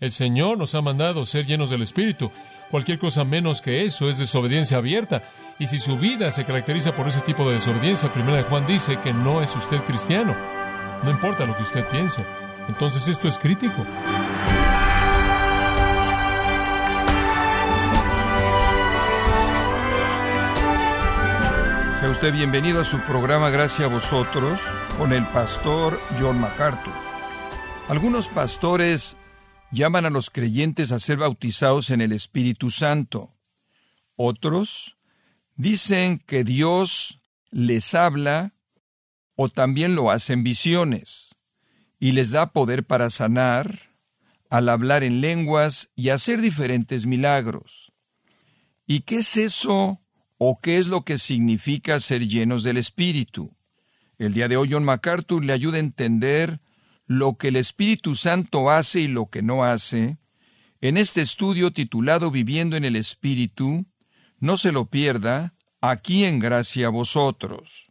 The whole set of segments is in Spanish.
El Señor nos ha mandado ser llenos del Espíritu. Cualquier cosa menos que eso es desobediencia abierta. Y si su vida se caracteriza por ese tipo de desobediencia, primera de Juan dice que no es usted cristiano. No importa lo que usted piense. Entonces esto es crítico. Sea usted bienvenido a su programa Gracias a vosotros con el pastor John MacArthur. Algunos pastores llaman a los creyentes a ser bautizados en el Espíritu Santo. Otros dicen que Dios les habla o también lo hace en visiones y les da poder para sanar, al hablar en lenguas y hacer diferentes milagros. ¿Y qué es eso ¿O qué es lo que significa ser llenos del Espíritu? El día de hoy John MacArthur le ayuda a entender lo que el Espíritu Santo hace y lo que no hace. En este estudio titulado Viviendo en el Espíritu, no se lo pierda, aquí en gracia a vosotros.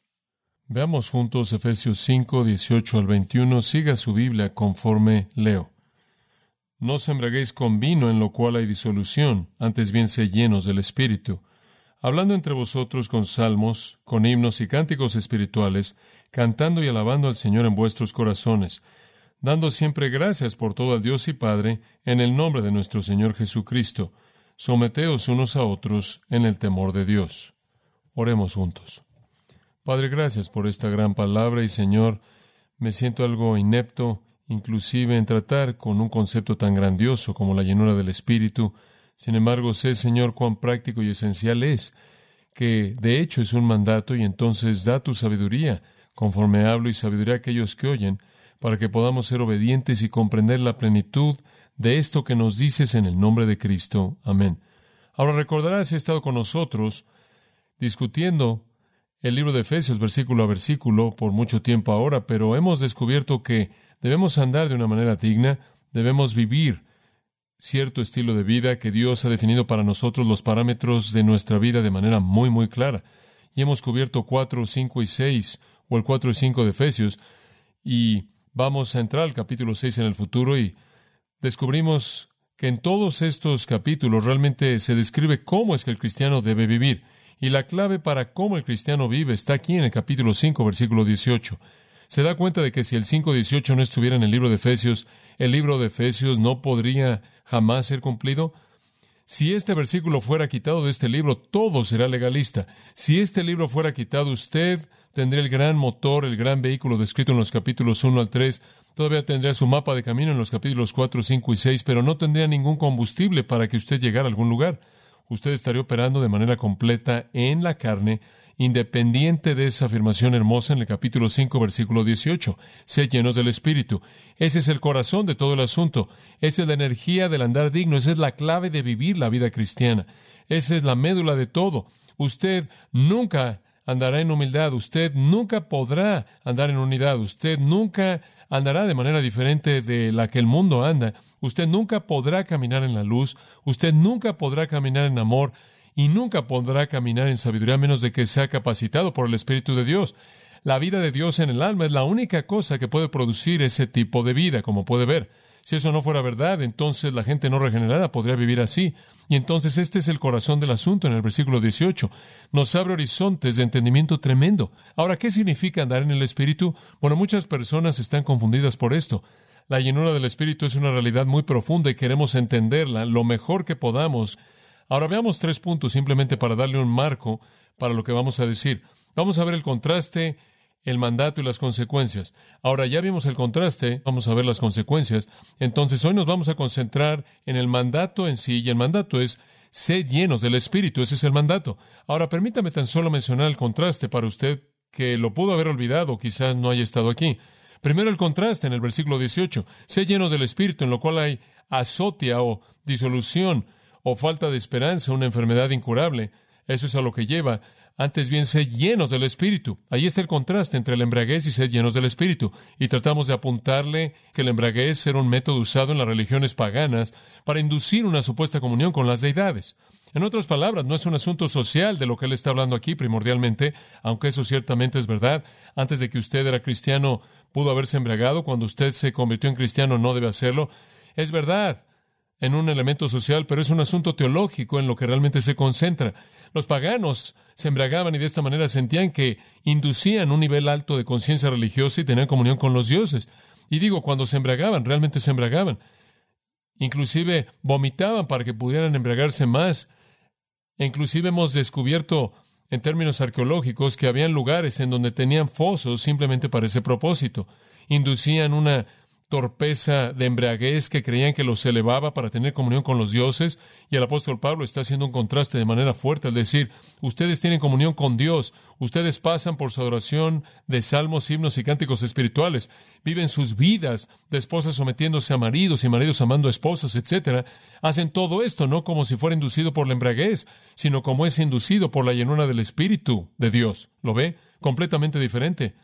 Veamos juntos Efesios 5, 18 al 21. Siga su Biblia conforme leo. No embraguéis con vino en lo cual hay disolución, antes bien se llenos del Espíritu hablando entre vosotros con salmos, con himnos y cánticos espirituales, cantando y alabando al Señor en vuestros corazones, dando siempre gracias por todo al Dios y Padre, en el nombre de nuestro Señor Jesucristo. Someteos unos a otros en el temor de Dios. Oremos juntos. Padre, gracias por esta gran palabra y Señor, me siento algo inepto, inclusive en tratar con un concepto tan grandioso como la llenura del Espíritu, sin embargo, sé, Señor, cuán práctico y esencial es, que de hecho es un mandato y entonces da tu sabiduría, conforme hablo y sabiduría a aquellos que oyen, para que podamos ser obedientes y comprender la plenitud de esto que nos dices en el nombre de Cristo. Amén. Ahora recordarás, he estado con nosotros discutiendo el libro de Efesios versículo a versículo por mucho tiempo ahora, pero hemos descubierto que debemos andar de una manera digna, debemos vivir cierto estilo de vida que Dios ha definido para nosotros los parámetros de nuestra vida de manera muy, muy clara. Y hemos cubierto 4, 5 y 6, o el 4 y 5 de Efesios, y vamos a entrar al capítulo 6 en el futuro y descubrimos que en todos estos capítulos realmente se describe cómo es que el cristiano debe vivir. Y la clave para cómo el cristiano vive está aquí en el capítulo 5, versículo 18 se da cuenta de que si el 5.18 no estuviera en el libro de Efesios, el libro de Efesios no podría jamás ser cumplido. Si este versículo fuera quitado de este libro, todo será legalista. Si este libro fuera quitado, usted tendría el gran motor, el gran vehículo descrito en los capítulos 1 al 3, todavía tendría su mapa de camino en los capítulos 4, 5 y 6, pero no tendría ningún combustible para que usted llegara a algún lugar. Usted estaría operando de manera completa en la carne, independiente de esa afirmación hermosa en el capítulo 5, versículo 18. Sé llenos del Espíritu. Ese es el corazón de todo el asunto. Esa es la energía del andar digno. Esa es la clave de vivir la vida cristiana. Esa es la médula de todo. Usted nunca andará en humildad. Usted nunca podrá andar en unidad. Usted nunca andará de manera diferente de la que el mundo anda. Usted nunca podrá caminar en la luz. Usted nunca podrá caminar en amor y nunca podrá caminar en sabiduría a menos de que sea capacitado por el Espíritu de Dios. La vida de Dios en el alma es la única cosa que puede producir ese tipo de vida, como puede ver. Si eso no fuera verdad, entonces la gente no regenerada podría vivir así. Y entonces este es el corazón del asunto en el versículo 18. Nos abre horizontes de entendimiento tremendo. Ahora, ¿qué significa andar en el Espíritu? Bueno, muchas personas están confundidas por esto. La llenura del Espíritu es una realidad muy profunda y queremos entenderla lo mejor que podamos Ahora veamos tres puntos simplemente para darle un marco para lo que vamos a decir. Vamos a ver el contraste, el mandato y las consecuencias. Ahora ya vimos el contraste, vamos a ver las consecuencias. Entonces hoy nos vamos a concentrar en el mandato en sí y el mandato es ser llenos del Espíritu, ese es el mandato. Ahora permítame tan solo mencionar el contraste para usted que lo pudo haber olvidado, quizás no haya estado aquí. Primero el contraste en el versículo 18, sé llenos del Espíritu, en lo cual hay azotia o disolución o falta de esperanza, una enfermedad incurable. Eso es a lo que lleva. Antes bien, ser llenos del Espíritu. Ahí está el contraste entre el embraguez y ser llenos del Espíritu. Y tratamos de apuntarle que el embraguez era un método usado en las religiones paganas para inducir una supuesta comunión con las deidades. En otras palabras, no es un asunto social de lo que él está hablando aquí primordialmente, aunque eso ciertamente es verdad. Antes de que usted era cristiano, pudo haberse embriagado. Cuando usted se convirtió en cristiano, no debe hacerlo. Es verdad en un elemento social, pero es un asunto teológico en lo que realmente se concentra. Los paganos se embriagaban y de esta manera sentían que inducían un nivel alto de conciencia religiosa y tenían comunión con los dioses. Y digo, cuando se embriagaban, realmente se embriagaban. Inclusive vomitaban para que pudieran embriagarse más. E inclusive hemos descubierto en términos arqueológicos que habían lugares en donde tenían fosos simplemente para ese propósito. Inducían una torpeza de embriaguez que creían que los elevaba para tener comunión con los dioses, y el apóstol Pablo está haciendo un contraste de manera fuerte al decir, ustedes tienen comunión con Dios, ustedes pasan por su adoración de salmos, himnos y cánticos espirituales, viven sus vidas de esposas sometiéndose a maridos y maridos amando a esposas, etc. Hacen todo esto no como si fuera inducido por la embriaguez, sino como es inducido por la llenura del Espíritu de Dios. ¿Lo ve? Completamente diferente.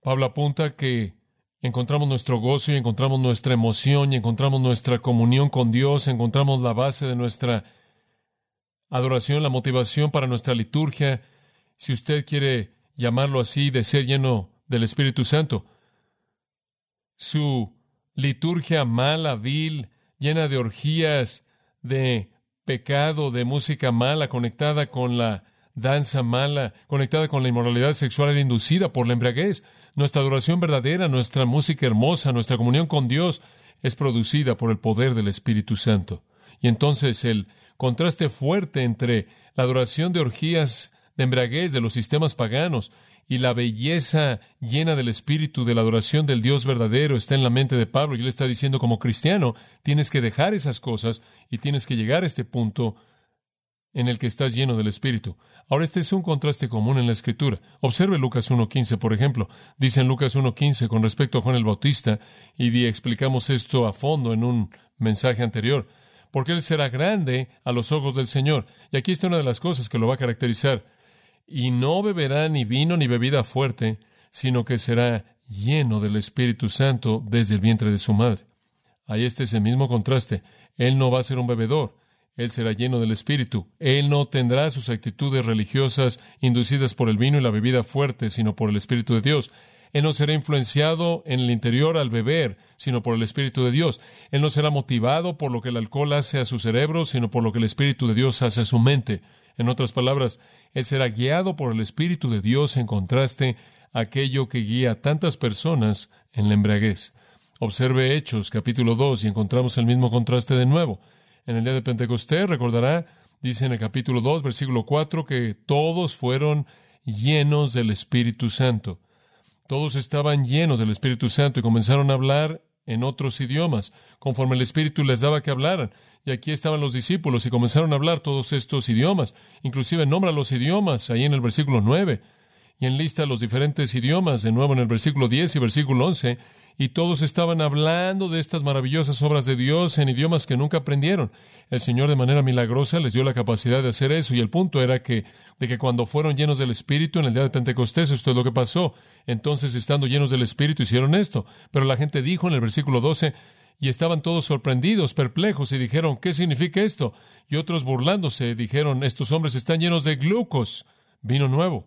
Pablo apunta que encontramos nuestro gozo y encontramos nuestra emoción y encontramos nuestra comunión con Dios, encontramos la base de nuestra adoración, la motivación para nuestra liturgia, si usted quiere llamarlo así, de ser lleno del Espíritu Santo. Su liturgia mala, vil, llena de orgías, de pecado, de música mala, conectada con la danza mala, conectada con la inmoralidad sexual, inducida por la embriaguez. Nuestra adoración verdadera, nuestra música hermosa, nuestra comunión con Dios es producida por el poder del Espíritu Santo. Y entonces el contraste fuerte entre la adoración de orgías de embriaguez de los sistemas paganos y la belleza llena del espíritu de la adoración del Dios verdadero está en la mente de Pablo. Y él está diciendo como cristiano, tienes que dejar esas cosas y tienes que llegar a este punto en el que estás lleno del Espíritu. Ahora, este es un contraste común en la Escritura. Observe Lucas 1.15, por ejemplo. Dice en Lucas 1.15 con respecto a Juan el Bautista, y explicamos esto a fondo en un mensaje anterior, porque él será grande a los ojos del Señor. Y aquí está una de las cosas que lo va a caracterizar. Y no beberá ni vino ni bebida fuerte, sino que será lleno del Espíritu Santo desde el vientre de su madre. Ahí está ese mismo contraste. Él no va a ser un bebedor él será lleno del Espíritu. Él no tendrá sus actitudes religiosas inducidas por el vino y la bebida fuerte, sino por el Espíritu de Dios. Él no será influenciado en el interior al beber, sino por el Espíritu de Dios. Él no será motivado por lo que el alcohol hace a su cerebro, sino por lo que el Espíritu de Dios hace a su mente. En otras palabras, Él será guiado por el Espíritu de Dios en contraste a aquello que guía a tantas personas en la embriaguez. Observe Hechos capítulo 2 y encontramos el mismo contraste de nuevo en el día de Pentecostés, recordará, dice en el capítulo 2, versículo 4, que todos fueron llenos del Espíritu Santo. Todos estaban llenos del Espíritu Santo y comenzaron a hablar en otros idiomas, conforme el Espíritu les daba que hablaran. Y aquí estaban los discípulos y comenzaron a hablar todos estos idiomas. Inclusive nombra los idiomas ahí en el versículo 9 y enlista los diferentes idiomas de nuevo en el versículo 10 y versículo 11 y todos estaban hablando de estas maravillosas obras de Dios en idiomas que nunca aprendieron. El Señor de manera milagrosa les dio la capacidad de hacer eso y el punto era que de que cuando fueron llenos del Espíritu en el día de Pentecostés, esto es lo que pasó. Entonces, estando llenos del Espíritu, hicieron esto. Pero la gente dijo en el versículo 12, y estaban todos sorprendidos, perplejos, y dijeron, ¿qué significa esto? Y otros burlándose dijeron, estos hombres están llenos de glucos, vino nuevo.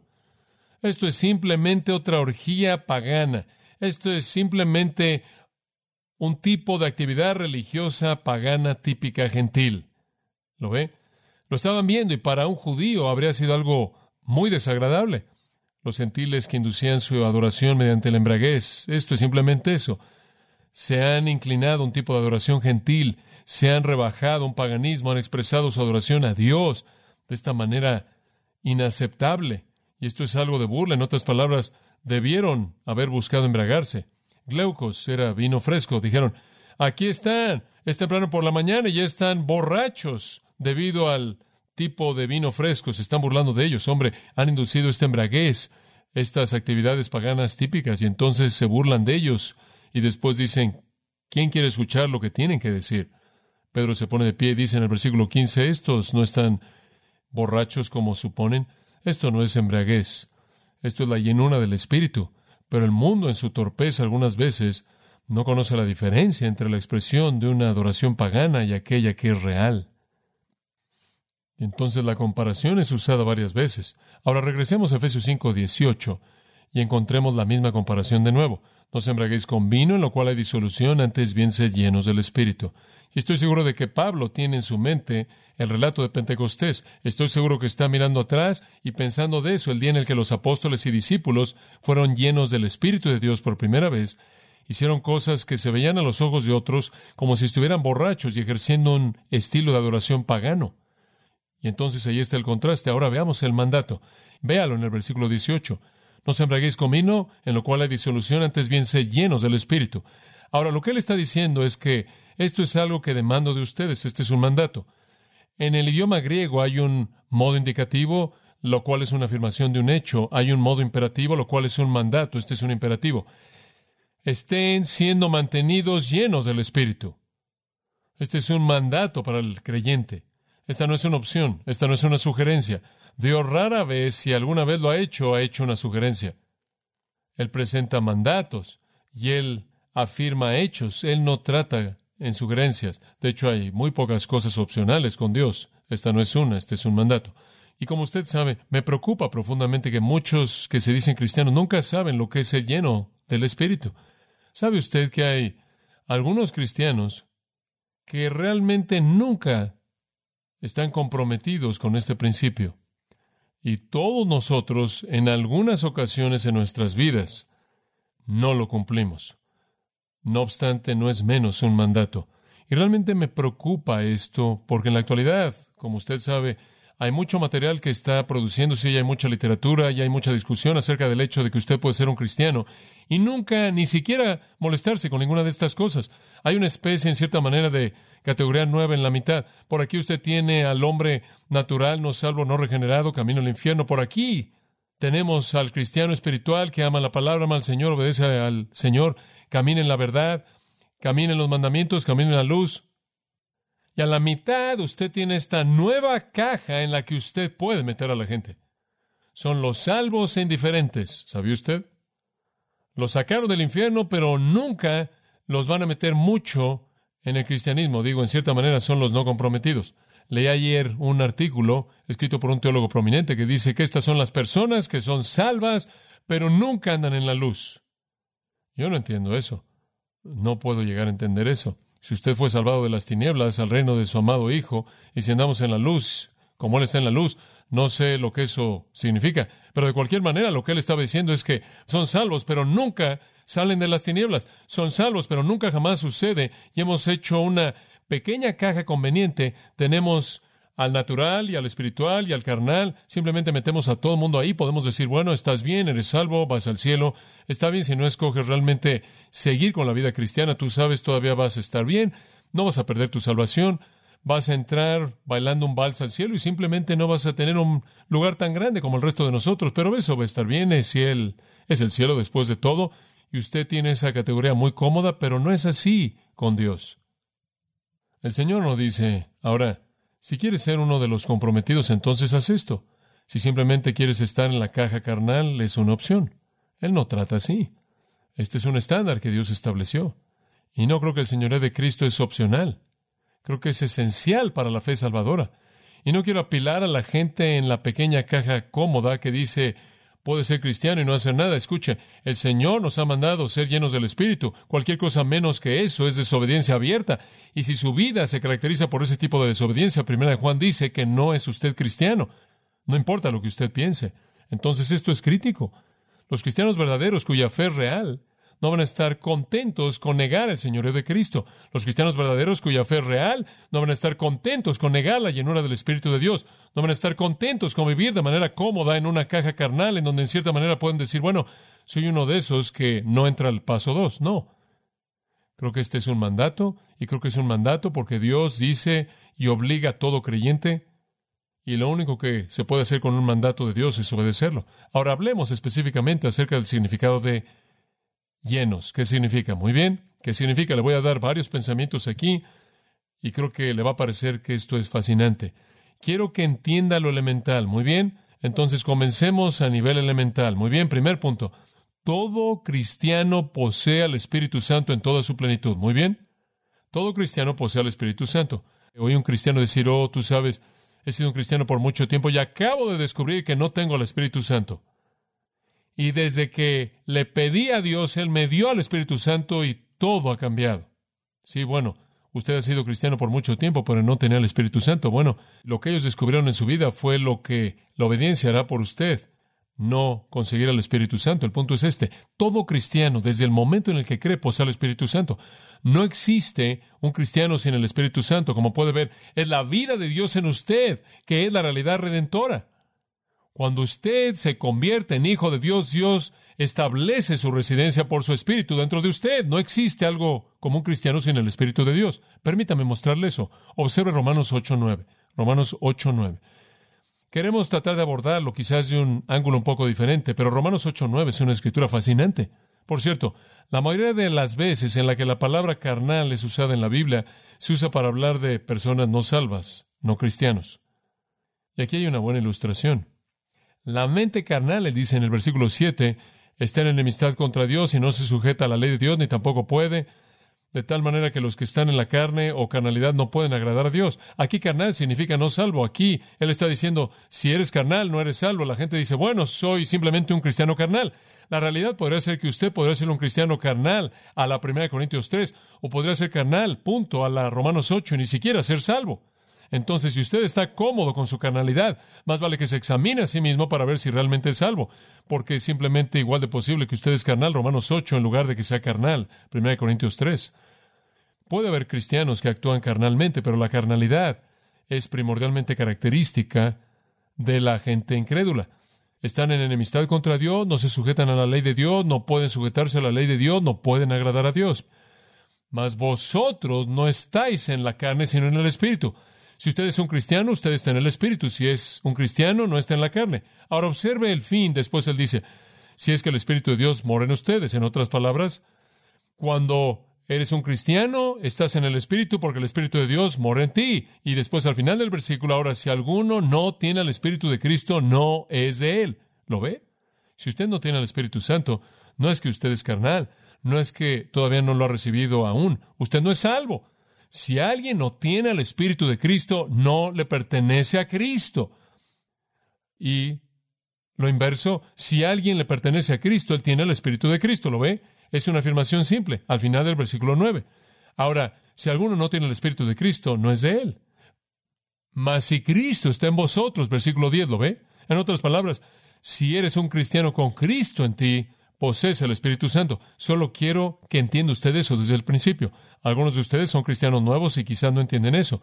Esto es simplemente otra orgía pagana. Esto es simplemente un tipo de actividad religiosa pagana típica gentil. ¿Lo ve? Lo estaban viendo y para un judío habría sido algo muy desagradable. Los gentiles que inducían su adoración mediante el embraguez, esto es simplemente eso. Se han inclinado a un tipo de adoración gentil, se han rebajado un paganismo, han expresado su adoración a Dios de esta manera inaceptable. Y esto es algo de burla. En otras palabras, debieron haber buscado embriagarse. Gleucos era vino fresco. Dijeron, aquí están, es temprano por la mañana y ya están borrachos debido al tipo de vino fresco. Se están burlando de ellos. Hombre, han inducido este embraguez, estas actividades paganas típicas y entonces se burlan de ellos y después dicen, ¿quién quiere escuchar lo que tienen que decir? Pedro se pone de pie y dice en el versículo 15, estos no están borrachos como suponen. Esto no es embriaguez. Esto es la llenura del Espíritu. Pero el mundo en su torpeza algunas veces no conoce la diferencia entre la expresión de una adoración pagana y aquella que es real. Entonces la comparación es usada varias veces. Ahora regresemos a Efesios 5, 18 y encontremos la misma comparación de nuevo. No se con vino en lo cual hay disolución, antes bien sed llenos del Espíritu. Y estoy seguro de que Pablo tiene en su mente el relato de Pentecostés. Estoy seguro que está mirando atrás y pensando de eso el día en el que los apóstoles y discípulos fueron llenos del Espíritu de Dios por primera vez. Hicieron cosas que se veían a los ojos de otros como si estuvieran borrachos y ejerciendo un estilo de adoración pagano. Y entonces ahí está el contraste. Ahora veamos el mandato. Véalo en el versículo 18. No se embraguéis con vino, en lo cual hay disolución, antes bien sed llenos del Espíritu. Ahora, lo que él está diciendo es que esto es algo que demando de ustedes, este es un mandato. En el idioma griego hay un modo indicativo, lo cual es una afirmación de un hecho, hay un modo imperativo, lo cual es un mandato, este es un imperativo. Estén siendo mantenidos llenos del Espíritu. Este es un mandato para el creyente. Esta no es una opción, esta no es una sugerencia. Dios rara vez, si alguna vez lo ha hecho, ha hecho una sugerencia. Él presenta mandatos y él afirma hechos. Él no trata en sugerencias. De hecho, hay muy pocas cosas opcionales con Dios. Esta no es una, este es un mandato. Y como usted sabe, me preocupa profundamente que muchos que se dicen cristianos nunca saben lo que es el lleno del Espíritu. ¿Sabe usted que hay algunos cristianos que realmente nunca están comprometidos con este principio? Y todos nosotros, en algunas ocasiones en nuestras vidas, no lo cumplimos. No obstante, no es menos un mandato. Y realmente me preocupa esto, porque en la actualidad, como usted sabe, hay mucho material que está produciéndose y hay mucha literatura y hay mucha discusión acerca del hecho de que usted puede ser un cristiano y nunca ni siquiera molestarse con ninguna de estas cosas. Hay una especie, en cierta manera, de categoría nueva en la mitad. Por aquí usted tiene al hombre natural, no salvo, no regenerado, camino al infierno. Por aquí tenemos al cristiano espiritual que ama la palabra, ama al Señor, obedece al Señor, camina en la verdad, camina en los mandamientos, camina en la luz. Y a la mitad usted tiene esta nueva caja en la que usted puede meter a la gente. Son los salvos e indiferentes, ¿sabía usted? Los sacaron del infierno, pero nunca los van a meter mucho en el cristianismo. Digo, en cierta manera son los no comprometidos. Leí ayer un artículo escrito por un teólogo prominente que dice que estas son las personas que son salvas, pero nunca andan en la luz. Yo no entiendo eso. No puedo llegar a entender eso. Si usted fue salvado de las tinieblas al reino de su amado Hijo, y si andamos en la luz, como Él está en la luz, no sé lo que eso significa, pero de cualquier manera lo que Él estaba diciendo es que son salvos, pero nunca salen de las tinieblas. Son salvos, pero nunca jamás sucede, y hemos hecho una pequeña caja conveniente. Tenemos al natural y al espiritual y al carnal, simplemente metemos a todo el mundo ahí, podemos decir, bueno, estás bien, eres salvo, vas al cielo, está bien si no escoges realmente seguir con la vida cristiana, tú sabes, todavía vas a estar bien, no vas a perder tu salvación, vas a entrar bailando un vals al cielo y simplemente no vas a tener un lugar tan grande como el resto de nosotros, pero eso va a estar bien, es, el, es el cielo después de todo, y usted tiene esa categoría muy cómoda, pero no es así con Dios. El Señor nos dice, ahora, si quieres ser uno de los comprometidos, entonces haz esto. Si simplemente quieres estar en la caja carnal, es una opción. Él no trata así. Este es un estándar que Dios estableció. Y no creo que el Señor de Cristo es opcional. Creo que es esencial para la fe salvadora. Y no quiero apilar a la gente en la pequeña caja cómoda que dice, puede ser cristiano y no hacer nada. Escuche, el Señor nos ha mandado ser llenos del Espíritu. Cualquier cosa menos que eso es desobediencia abierta. Y si su vida se caracteriza por ese tipo de desobediencia, primera Juan dice que no es usted cristiano. No importa lo que usted piense. Entonces esto es crítico. Los cristianos verdaderos cuya fe es real no van a estar contentos con negar el señorío de Cristo. Los cristianos verdaderos cuya fe es real no van a estar contentos con negar la llenura del Espíritu de Dios. No van a estar contentos con vivir de manera cómoda en una caja carnal en donde en cierta manera pueden decir, bueno, soy uno de esos que no entra al paso dos. No. Creo que este es un mandato y creo que es un mandato porque Dios dice y obliga a todo creyente y lo único que se puede hacer con un mandato de Dios es obedecerlo. Ahora hablemos específicamente acerca del significado de llenos. ¿Qué significa? Muy bien. ¿Qué significa? Le voy a dar varios pensamientos aquí y creo que le va a parecer que esto es fascinante. Quiero que entienda lo elemental. Muy bien. Entonces comencemos a nivel elemental. Muy bien. Primer punto. Todo cristiano posee al Espíritu Santo en toda su plenitud. Muy bien. Todo cristiano posee al Espíritu Santo. Oí un cristiano decir, oh, tú sabes, he sido un cristiano por mucho tiempo y acabo de descubrir que no tengo al Espíritu Santo. Y desde que le pedí a Dios, Él me dio al Espíritu Santo y todo ha cambiado. Sí, bueno, usted ha sido cristiano por mucho tiempo, pero no tenía el Espíritu Santo. Bueno, lo que ellos descubrieron en su vida fue lo que la obediencia hará por usted, no conseguir al Espíritu Santo. El punto es este. Todo cristiano, desde el momento en el que cree, posee al Espíritu Santo. No existe un cristiano sin el Espíritu Santo. Como puede ver, es la vida de Dios en usted, que es la realidad redentora. Cuando usted se convierte en hijo de Dios, Dios establece su residencia por su espíritu dentro de usted. No existe algo como un cristiano sin el espíritu de Dios. Permítame mostrarle eso. Observe Romanos 8:9. Romanos 8:9. Queremos tratar de abordarlo quizás de un ángulo un poco diferente, pero Romanos 8:9 es una escritura fascinante. Por cierto, la mayoría de las veces en la que la palabra carnal es usada en la Biblia se usa para hablar de personas no salvas, no cristianos. Y aquí hay una buena ilustración. La mente carnal, él dice en el versículo 7, está en enemistad contra Dios y no se sujeta a la ley de Dios ni tampoco puede, de tal manera que los que están en la carne o carnalidad no pueden agradar a Dios. Aquí carnal significa no salvo. Aquí él está diciendo, si eres carnal, no eres salvo. La gente dice, bueno, soy simplemente un cristiano carnal. La realidad podría ser que usted podría ser un cristiano carnal a la 1 Corintios 3, o podría ser carnal, punto, a la Romanos 8, y ni siquiera ser salvo. Entonces, si usted está cómodo con su carnalidad, más vale que se examine a sí mismo para ver si realmente es salvo, porque es simplemente igual de posible que usted es carnal, Romanos 8, en lugar de que sea carnal, 1 Corintios 3. Puede haber cristianos que actúan carnalmente, pero la carnalidad es primordialmente característica de la gente incrédula. Están en enemistad contra Dios, no se sujetan a la ley de Dios, no pueden sujetarse a la ley de Dios, no pueden agradar a Dios. Mas vosotros no estáis en la carne, sino en el Espíritu. Si usted es un cristiano, usted está en el Espíritu. Si es un cristiano, no está en la carne. Ahora observe el fin. Después él dice, si es que el Espíritu de Dios mora en ustedes. En otras palabras, cuando eres un cristiano, estás en el Espíritu porque el Espíritu de Dios mora en ti. Y después al final del versículo, ahora, si alguno no tiene el Espíritu de Cristo, no es de él. ¿Lo ve? Si usted no tiene el Espíritu Santo, no es que usted es carnal, no es que todavía no lo ha recibido aún. Usted no es salvo. Si alguien no tiene el Espíritu de Cristo, no le pertenece a Cristo. Y lo inverso, si alguien le pertenece a Cristo, él tiene el Espíritu de Cristo, ¿lo ve? Es una afirmación simple, al final del versículo 9. Ahora, si alguno no tiene el Espíritu de Cristo, no es de él. Mas si Cristo está en vosotros, versículo 10, ¿lo ve? En otras palabras, si eres un cristiano con Cristo en ti, posees el Espíritu Santo. Solo quiero que entienda usted eso desde el principio. Algunos de ustedes son cristianos nuevos y quizás no entienden eso.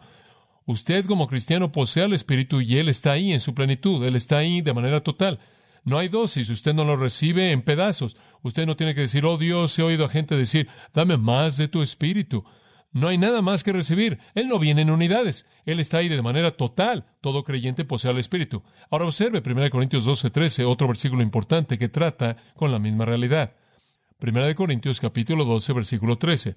Usted como cristiano posee el Espíritu y Él está ahí en su plenitud. Él está ahí de manera total. No hay dosis, usted no lo recibe en pedazos. Usted no tiene que decir, oh Dios, he oído a gente decir, dame más de tu Espíritu. No hay nada más que recibir. Él no viene en unidades. Él está ahí de manera total. Todo creyente posee al Espíritu. Ahora observe 1 Corintios 12, 13, otro versículo importante que trata con la misma realidad. 1 Corintios capítulo 12, versículo 13.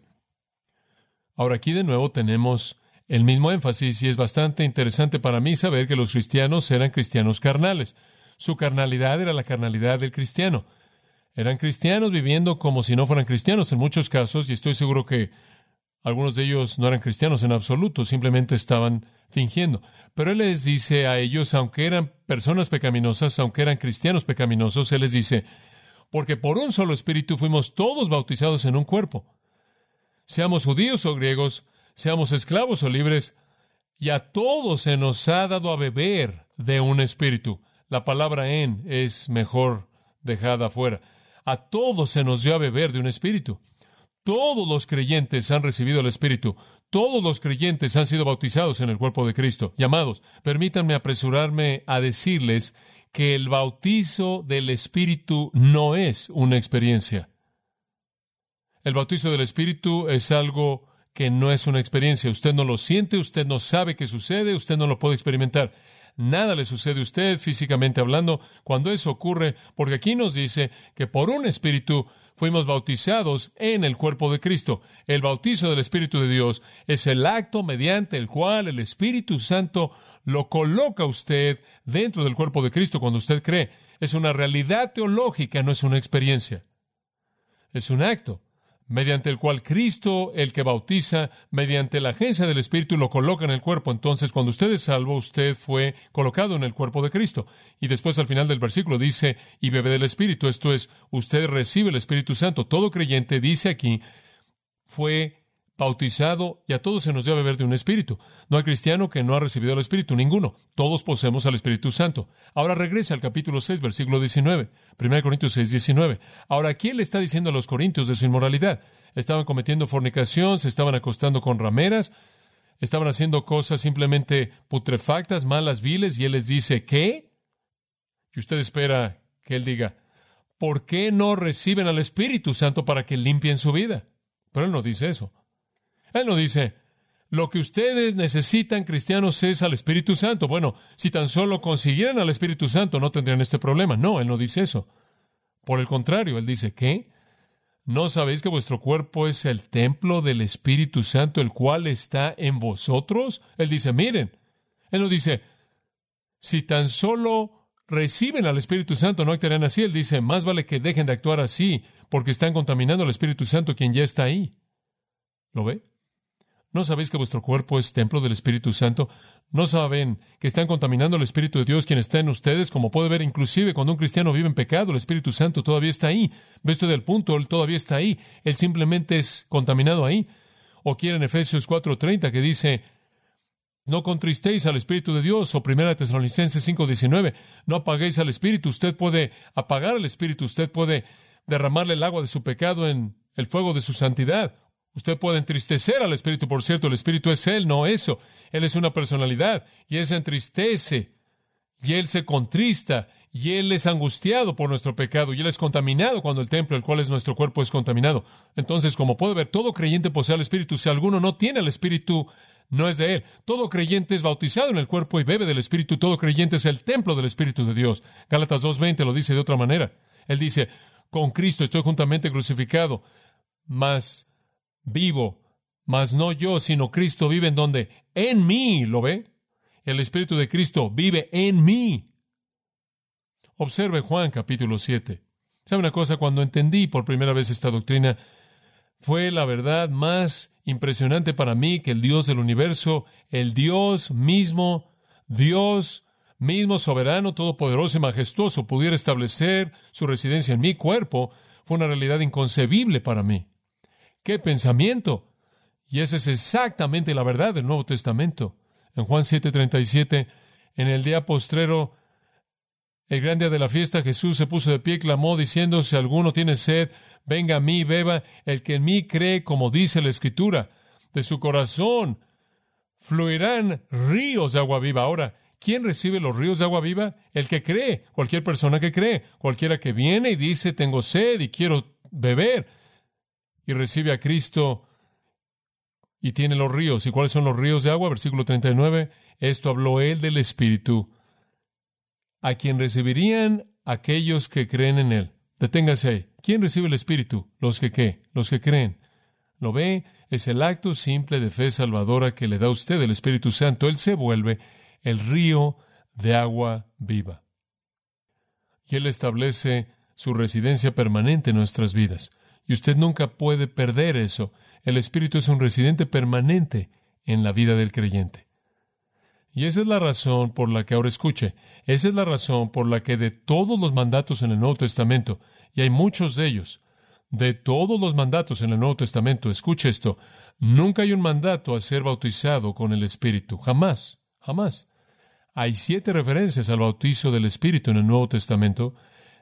Ahora aquí de nuevo tenemos el mismo énfasis y es bastante interesante para mí saber que los cristianos eran cristianos carnales. Su carnalidad era la carnalidad del cristiano. Eran cristianos viviendo como si no fueran cristianos en muchos casos y estoy seguro que algunos de ellos no eran cristianos en absoluto, simplemente estaban fingiendo. Pero Él les dice a ellos, aunque eran personas pecaminosas, aunque eran cristianos pecaminosos, Él les dice, porque por un solo espíritu fuimos todos bautizados en un cuerpo. Seamos judíos o griegos, seamos esclavos o libres, y a todos se nos ha dado a beber de un espíritu. La palabra en es mejor dejada afuera. A todos se nos dio a beber de un espíritu. Todos los creyentes han recibido el Espíritu. Todos los creyentes han sido bautizados en el cuerpo de Cristo. Llamados, permítanme apresurarme a decirles que el bautizo del Espíritu no es una experiencia. El bautizo del Espíritu es algo que no es una experiencia. Usted no lo siente, usted no sabe qué sucede, usted no lo puede experimentar. Nada le sucede a usted físicamente hablando cuando eso ocurre, porque aquí nos dice que por un espíritu fuimos bautizados en el cuerpo de Cristo. El bautizo del Espíritu de Dios es el acto mediante el cual el Espíritu Santo lo coloca usted dentro del cuerpo de Cristo cuando usted cree. Es una realidad teológica, no es una experiencia. Es un acto. Mediante el cual Cristo, el que bautiza, mediante la agencia del Espíritu, lo coloca en el cuerpo. Entonces, cuando usted es salvo, usted fue colocado en el cuerpo de Cristo. Y después, al final del versículo, dice, y bebe del Espíritu. Esto es, usted recibe el Espíritu Santo. Todo creyente, dice aquí, fue bautizado y a todos se nos debe beber de un espíritu. No hay cristiano que no ha recibido el espíritu, ninguno. Todos poseemos al Espíritu Santo. Ahora regresa al capítulo 6, versículo 19. 1 Corintios 6, 19. Ahora, ¿quién le está diciendo a los corintios de su inmoralidad? Estaban cometiendo fornicación, se estaban acostando con rameras, estaban haciendo cosas simplemente putrefactas, malas, viles, y él les dice, ¿qué? Y usted espera que él diga, ¿por qué no reciben al Espíritu Santo para que limpien su vida? Pero él no dice eso. Él no dice, lo que ustedes necesitan, cristianos, es al Espíritu Santo. Bueno, si tan solo consiguieran al Espíritu Santo, no tendrían este problema. No, Él no dice eso. Por el contrario, Él dice, ¿qué? ¿No sabéis que vuestro cuerpo es el templo del Espíritu Santo, el cual está en vosotros? Él dice, miren. Él no dice, si tan solo reciben al Espíritu Santo, no actuarán así. Él dice, más vale que dejen de actuar así, porque están contaminando al Espíritu Santo, quien ya está ahí. ¿Lo ve? ¿No sabéis que vuestro cuerpo es templo del Espíritu Santo? ¿No saben que están contaminando el Espíritu de Dios quien está en ustedes? Como puede ver, inclusive cuando un cristiano vive en pecado, el Espíritu Santo todavía está ahí. ¿Ves usted el punto? Él todavía está ahí. Él simplemente es contaminado ahí. O quiere en Efesios 4:30 que dice, no contristéis al Espíritu de Dios, o 1 Tesalonicenses 5:19, no apaguéis al Espíritu. Usted puede apagar al Espíritu, usted puede derramarle el agua de su pecado en el fuego de su santidad, Usted puede entristecer al Espíritu, por cierto, el Espíritu es Él, no eso. Él es una personalidad y Él se entristece y Él se contrista y Él es angustiado por nuestro pecado y Él es contaminado cuando el templo, el cual es nuestro cuerpo, es contaminado. Entonces, como puede ver, todo creyente posee al Espíritu. Si alguno no tiene el Espíritu, no es de Él. Todo creyente es bautizado en el cuerpo y bebe del Espíritu. Todo creyente es el templo del Espíritu de Dios. Gálatas 2.20 lo dice de otra manera. Él dice, con Cristo estoy juntamente crucificado, mas vivo, mas no yo, sino Cristo vive en donde? En mí, ¿lo ve? El Espíritu de Cristo vive en mí. Observe Juan capítulo 7. ¿Sabe una cosa? Cuando entendí por primera vez esta doctrina, fue la verdad más impresionante para mí que el Dios del universo, el Dios mismo, Dios mismo soberano, todopoderoso y majestuoso, pudiera establecer su residencia en mi cuerpo, fue una realidad inconcebible para mí. ¡Qué pensamiento! Y esa es exactamente la verdad del Nuevo Testamento. En Juan 7:37, en el día postrero, el gran día de la fiesta, Jesús se puso de pie y clamó diciendo, si alguno tiene sed, venga a mí, beba, el que en mí cree, como dice la Escritura, de su corazón fluirán ríos de agua viva. Ahora, ¿quién recibe los ríos de agua viva? El que cree, cualquier persona que cree, cualquiera que viene y dice, tengo sed y quiero beber y recibe a Cristo y tiene los ríos. ¿Y cuáles son los ríos de agua? Versículo 39. Esto habló él del Espíritu, a quien recibirían aquellos que creen en él. Deténgase ahí. ¿Quién recibe el Espíritu? Los que qué? Los que creen. ¿Lo ve? Es el acto simple de fe salvadora que le da a usted el Espíritu Santo. Él se vuelve el río de agua viva. Y Él establece su residencia permanente en nuestras vidas. Y usted nunca puede perder eso. El Espíritu es un residente permanente en la vida del creyente. Y esa es la razón por la que ahora escuche. Esa es la razón por la que de todos los mandatos en el Nuevo Testamento, y hay muchos de ellos, de todos los mandatos en el Nuevo Testamento, escuche esto, nunca hay un mandato a ser bautizado con el Espíritu. Jamás, jamás. Hay siete referencias al bautizo del Espíritu en el Nuevo Testamento.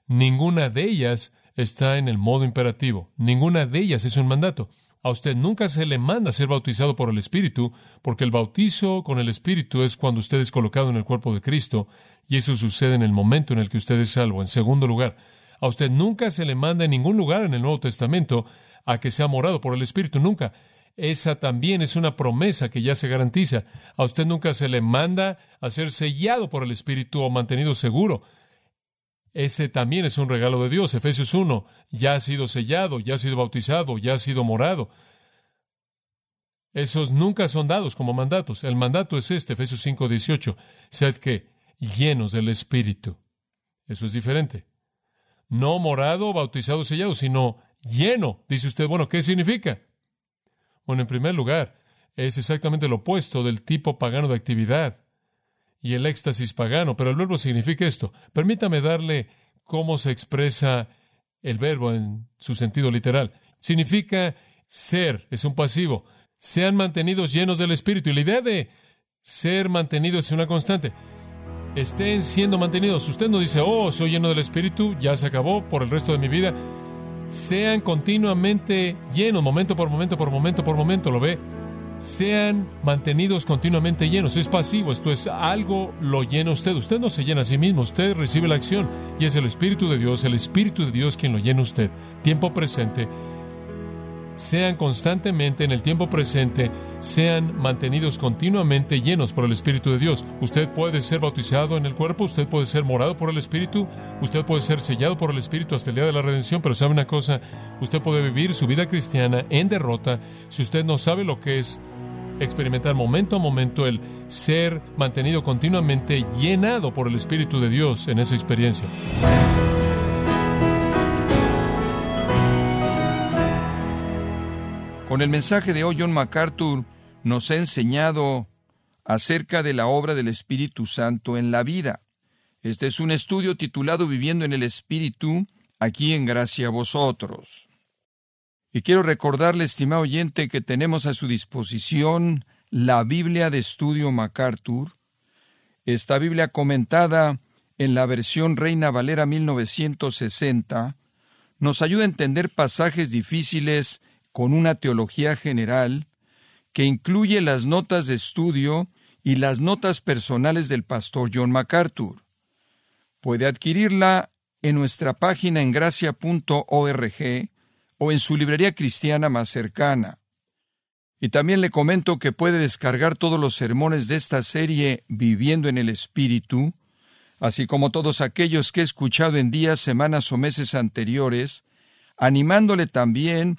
Ninguna de ellas está en el modo imperativo. Ninguna de ellas es un mandato. A usted nunca se le manda ser bautizado por el Espíritu, porque el bautizo con el Espíritu es cuando usted es colocado en el cuerpo de Cristo, y eso sucede en el momento en el que usted es salvo. En segundo lugar, a usted nunca se le manda en ningún lugar en el Nuevo Testamento a que sea morado por el Espíritu, nunca. Esa también es una promesa que ya se garantiza. A usted nunca se le manda a ser sellado por el Espíritu o mantenido seguro. Ese también es un regalo de Dios. Efesios 1, ya ha sido sellado, ya ha sido bautizado, ya ha sido morado. Esos nunca son dados como mandatos. El mandato es este, Efesios 5, 18. Sed que llenos del Espíritu. Eso es diferente. No morado, bautizado, sellado, sino lleno. Dice usted, bueno, ¿qué significa? Bueno, en primer lugar, es exactamente lo opuesto del tipo pagano de actividad y el éxtasis pagano, pero el verbo significa esto. Permítame darle cómo se expresa el verbo en su sentido literal. Significa ser, es un pasivo. Sean mantenidos llenos del Espíritu. Y la idea de ser mantenidos es una constante. Estén siendo mantenidos. Usted no dice, oh, soy lleno del Espíritu, ya se acabó por el resto de mi vida. Sean continuamente llenos, momento por momento, por momento, por momento, ¿lo ve? Sean mantenidos continuamente llenos. Es pasivo, esto es algo lo llena usted. Usted no se llena a sí mismo, usted recibe la acción y es el Espíritu de Dios, el Espíritu de Dios quien lo llena usted. Tiempo presente. Sean constantemente en el tiempo presente, sean mantenidos continuamente llenos por el Espíritu de Dios. Usted puede ser bautizado en el cuerpo, usted puede ser morado por el Espíritu, usted puede ser sellado por el Espíritu hasta el día de la redención, pero sabe una cosa, usted puede vivir su vida cristiana en derrota si usted no sabe lo que es experimentar momento a momento el ser mantenido continuamente llenado por el Espíritu de Dios en esa experiencia. Con el mensaje de hoy, John MacArthur nos ha enseñado acerca de la obra del Espíritu Santo en la vida. Este es un estudio titulado Viviendo en el Espíritu, aquí en Gracia a vosotros. Y quiero recordarle, estimado oyente, que tenemos a su disposición la Biblia de Estudio MacArthur, esta Biblia comentada en la versión Reina Valera 1960, nos ayuda a entender pasajes difíciles con una teología general que incluye las notas de estudio y las notas personales del pastor John MacArthur. Puede adquirirla en nuestra página en gracia.org o en su librería cristiana más cercana. Y también le comento que puede descargar todos los sermones de esta serie Viviendo en el Espíritu, así como todos aquellos que he escuchado en días, semanas o meses anteriores, animándole también